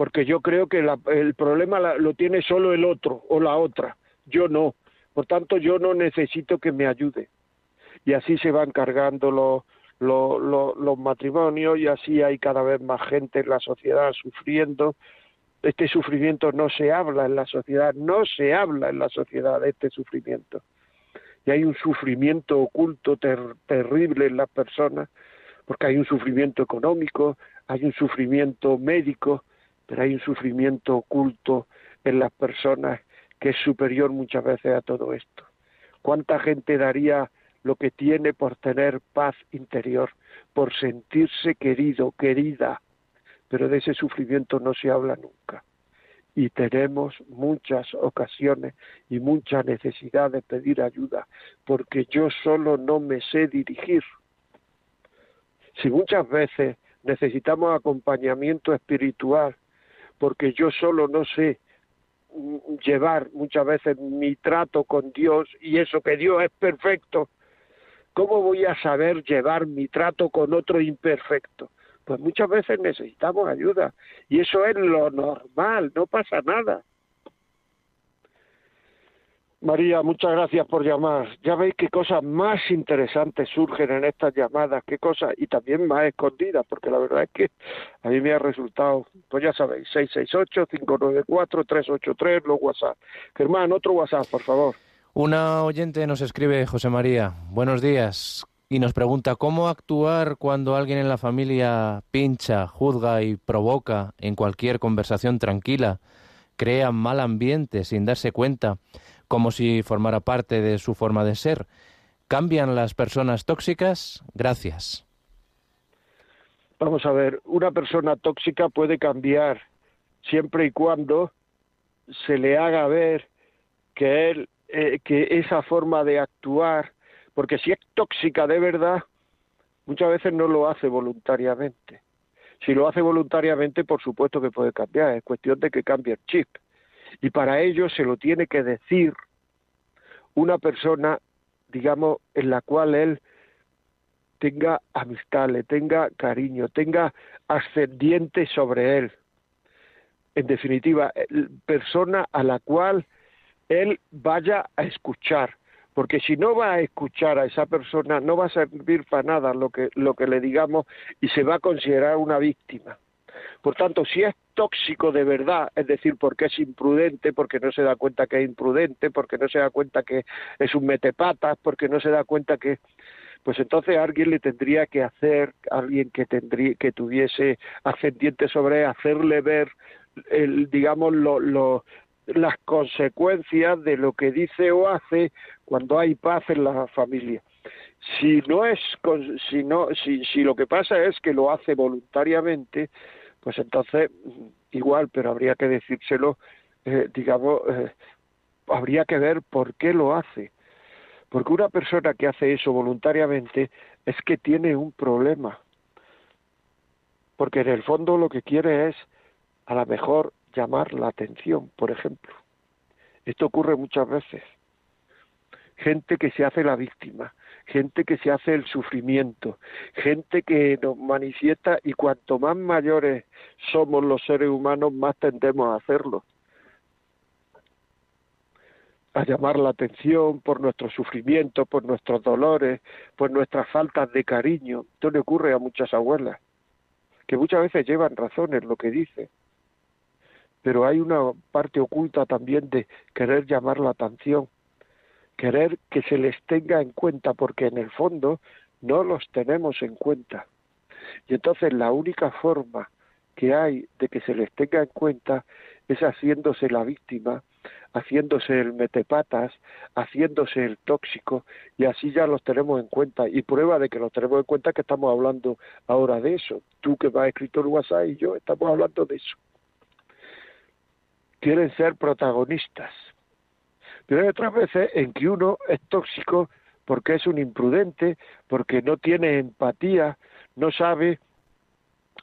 porque yo creo que el problema lo tiene solo el otro o la otra, yo no. Por tanto, yo no necesito que me ayude. Y así se van cargando los, los, matrimonios y así hay cada vez más gente en la sociedad sufriendo. Este sufrimiento no se habla en la sociedad, no se habla en la sociedad de este sufrimiento. Y hay un sufrimiento oculto terrible en las personas, porque hay un sufrimiento económico, hay un sufrimiento médico, pero hay un sufrimiento oculto en las personas que es superior muchas veces a todo esto. ¿Cuánta gente daría lo que tiene por tener paz interior, por sentirse querido, querida? Pero de ese sufrimiento no se habla nunca. Y tenemos muchas ocasiones y mucha necesidad de pedir ayuda, porque yo solo no me sé dirigir. Si muchas veces necesitamos acompañamiento espiritual, porque yo solo no sé mm, llevar muchas veces mi trato con Dios y eso que Dios es perfecto, ¿cómo voy a saber llevar mi trato con otro imperfecto? Pues muchas veces necesitamos ayuda y eso es lo normal, no pasa nada. María, muchas gracias por llamar. Ya veis qué cosas más interesantes surgen en estas llamadas, qué cosas, y también más escondidas, porque la verdad es que a mí me ha resultado, pues ya sabéis, 668-594-383, los WhatsApp. Germán, otro WhatsApp, por favor. Una oyente nos escribe, José María, buenos días, y nos pregunta cómo actuar cuando alguien en la familia pincha, juzga y provoca en cualquier conversación tranquila, crea mal ambiente sin darse cuenta como si formara parte de su forma de ser. ¿Cambian las personas tóxicas? Gracias. Vamos a ver, una persona tóxica puede cambiar siempre y cuando se le haga ver que él, eh, que esa forma de actuar, porque si es tóxica de verdad, muchas veces no lo hace voluntariamente. Si lo hace voluntariamente, por supuesto que puede cambiar, es cuestión de que cambie el chip y para ello se lo tiene que decir una persona, digamos, en la cual él tenga amistad, le tenga cariño, tenga ascendiente sobre él. En definitiva, persona a la cual él vaya a escuchar, porque si no va a escuchar a esa persona, no va a servir para nada lo que, lo que le digamos y se va a considerar una víctima. Por tanto, si es tóxico de verdad, es decir, porque es imprudente, porque no se da cuenta que es imprudente, porque no se da cuenta que es un metepatas, porque no se da cuenta que pues entonces alguien le tendría que hacer, alguien que tendría, que tuviese ascendiente sobre hacerle ver, el, digamos, lo, lo, las consecuencias de lo que dice o hace cuando hay paz en la familia. Si no es, si no, si, si lo que pasa es que lo hace voluntariamente, pues entonces igual, pero habría que decírselo, eh, digamos, eh, habría que ver por qué lo hace. Porque una persona que hace eso voluntariamente es que tiene un problema. Porque en el fondo lo que quiere es, a lo mejor, llamar la atención, por ejemplo. Esto ocurre muchas veces. Gente que se hace la víctima, gente que se hace el sufrimiento, gente que nos manifiesta y cuanto más mayores somos los seres humanos, más tendemos a hacerlo a llamar la atención por nuestros sufrimientos, por nuestros dolores, por nuestras faltas de cariño. Esto le ocurre a muchas abuelas, que muchas veces llevan razón en lo que dicen, pero hay una parte oculta también de querer llamar la atención, querer que se les tenga en cuenta, porque en el fondo no los tenemos en cuenta. Y entonces la única forma que hay de que se les tenga en cuenta es haciéndose la víctima, haciéndose el metepatas, haciéndose el tóxico, y así ya los tenemos en cuenta. Y prueba de que los tenemos en cuenta que estamos hablando ahora de eso. Tú que vas escrito en WhatsApp y yo estamos hablando de eso. Quieren ser protagonistas. Pero hay otras veces en que uno es tóxico porque es un imprudente, porque no tiene empatía, no sabe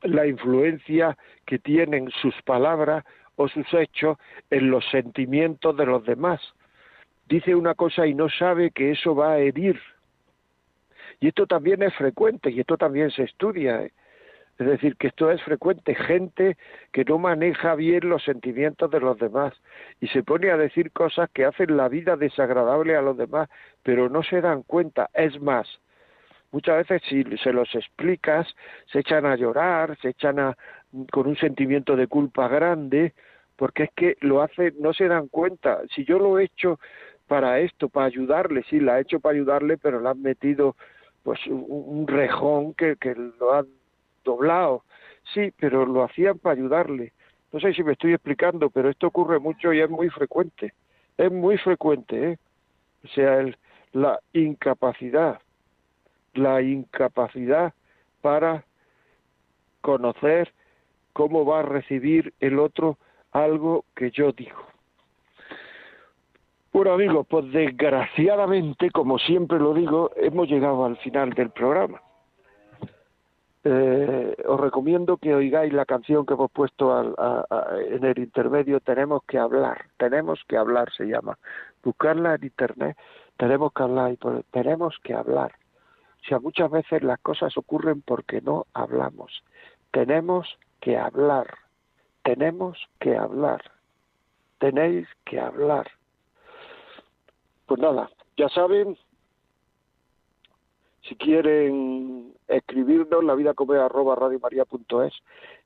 la influencia que tienen sus palabras o sus hechos en los sentimientos de los demás. Dice una cosa y no sabe que eso va a herir. Y esto también es frecuente y esto también se estudia. Es decir, que esto es frecuente, gente que no maneja bien los sentimientos de los demás y se pone a decir cosas que hacen la vida desagradable a los demás, pero no se dan cuenta. Es más, muchas veces si se los explicas, se echan a llorar, se echan a, con un sentimiento de culpa grande, porque es que lo hace, no se dan cuenta. Si yo lo he hecho para esto, para ayudarle, sí, la he hecho para ayudarle, pero le han metido pues un, rejón que, que lo ha doblado. Sí, pero lo hacían para ayudarle. No sé si me estoy explicando, pero esto ocurre mucho y es muy frecuente. Es muy frecuente, ¿eh? O sea, el, la incapacidad, la incapacidad para conocer cómo va a recibir el otro algo que yo digo. Bueno amigos, pues desgraciadamente, como siempre lo digo, hemos llegado al final del programa. Eh, os recomiendo que oigáis la canción que hemos puesto en el intermedio, Tenemos que hablar, tenemos que hablar se llama. Buscarla en internet, tenemos que hablar, y tenemos que hablar. O sea, muchas veces las cosas ocurren porque no hablamos. Tenemos que hablar, tenemos que hablar, tenéis que hablar. Pues nada, ya saben, si quieren escribirnos, la vida radiomaria.es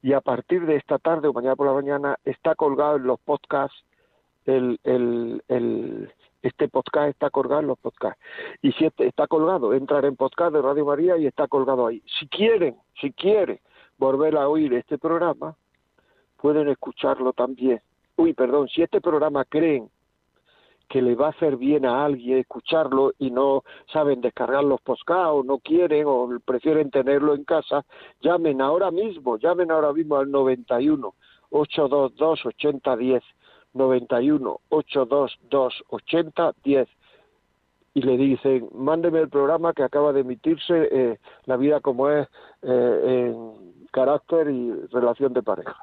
y a partir de esta tarde o mañana por la mañana está colgado en los podcasts el, el, el, este podcast está colgado en los podcasts. Y si este está colgado, entrar en podcast de Radio María y está colgado ahí. Si quieren, si quieren volver a oír este programa, pueden escucharlo también. Uy, perdón, si este programa creen que le va a hacer bien a alguien escucharlo y no saben descargar los podcasts o no quieren o prefieren tenerlo en casa, llamen ahora mismo, llamen ahora mismo al 91 822 8010 91 822 8010 y le dicen, mándeme el programa que acaba de emitirse, eh, La vida como es eh, en carácter y relación de pareja.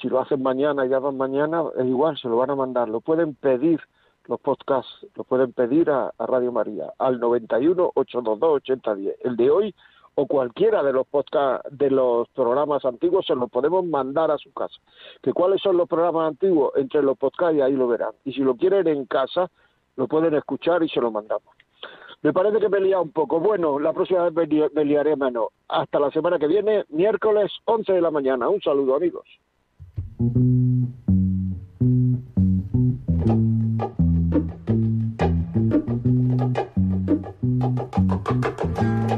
Si lo hacen mañana y llaman mañana, es igual, se lo van a mandar. Lo pueden pedir los podcasts, lo pueden pedir a, Radio María, al 91 822 8010. El de hoy o cualquiera de los podcast, de los programas antiguos se los podemos mandar a su casa. ¿Que cuáles son los programas antiguos? Entre los podcasts y ahí lo verán. Y si lo quieren en casa, lo pueden escuchar y se lo mandamos. Me parece que me he un poco. Bueno, la próxima vez me liaré menos. Hasta la semana que viene, miércoles 11 de la mañana. Un saludo, amigos. thank you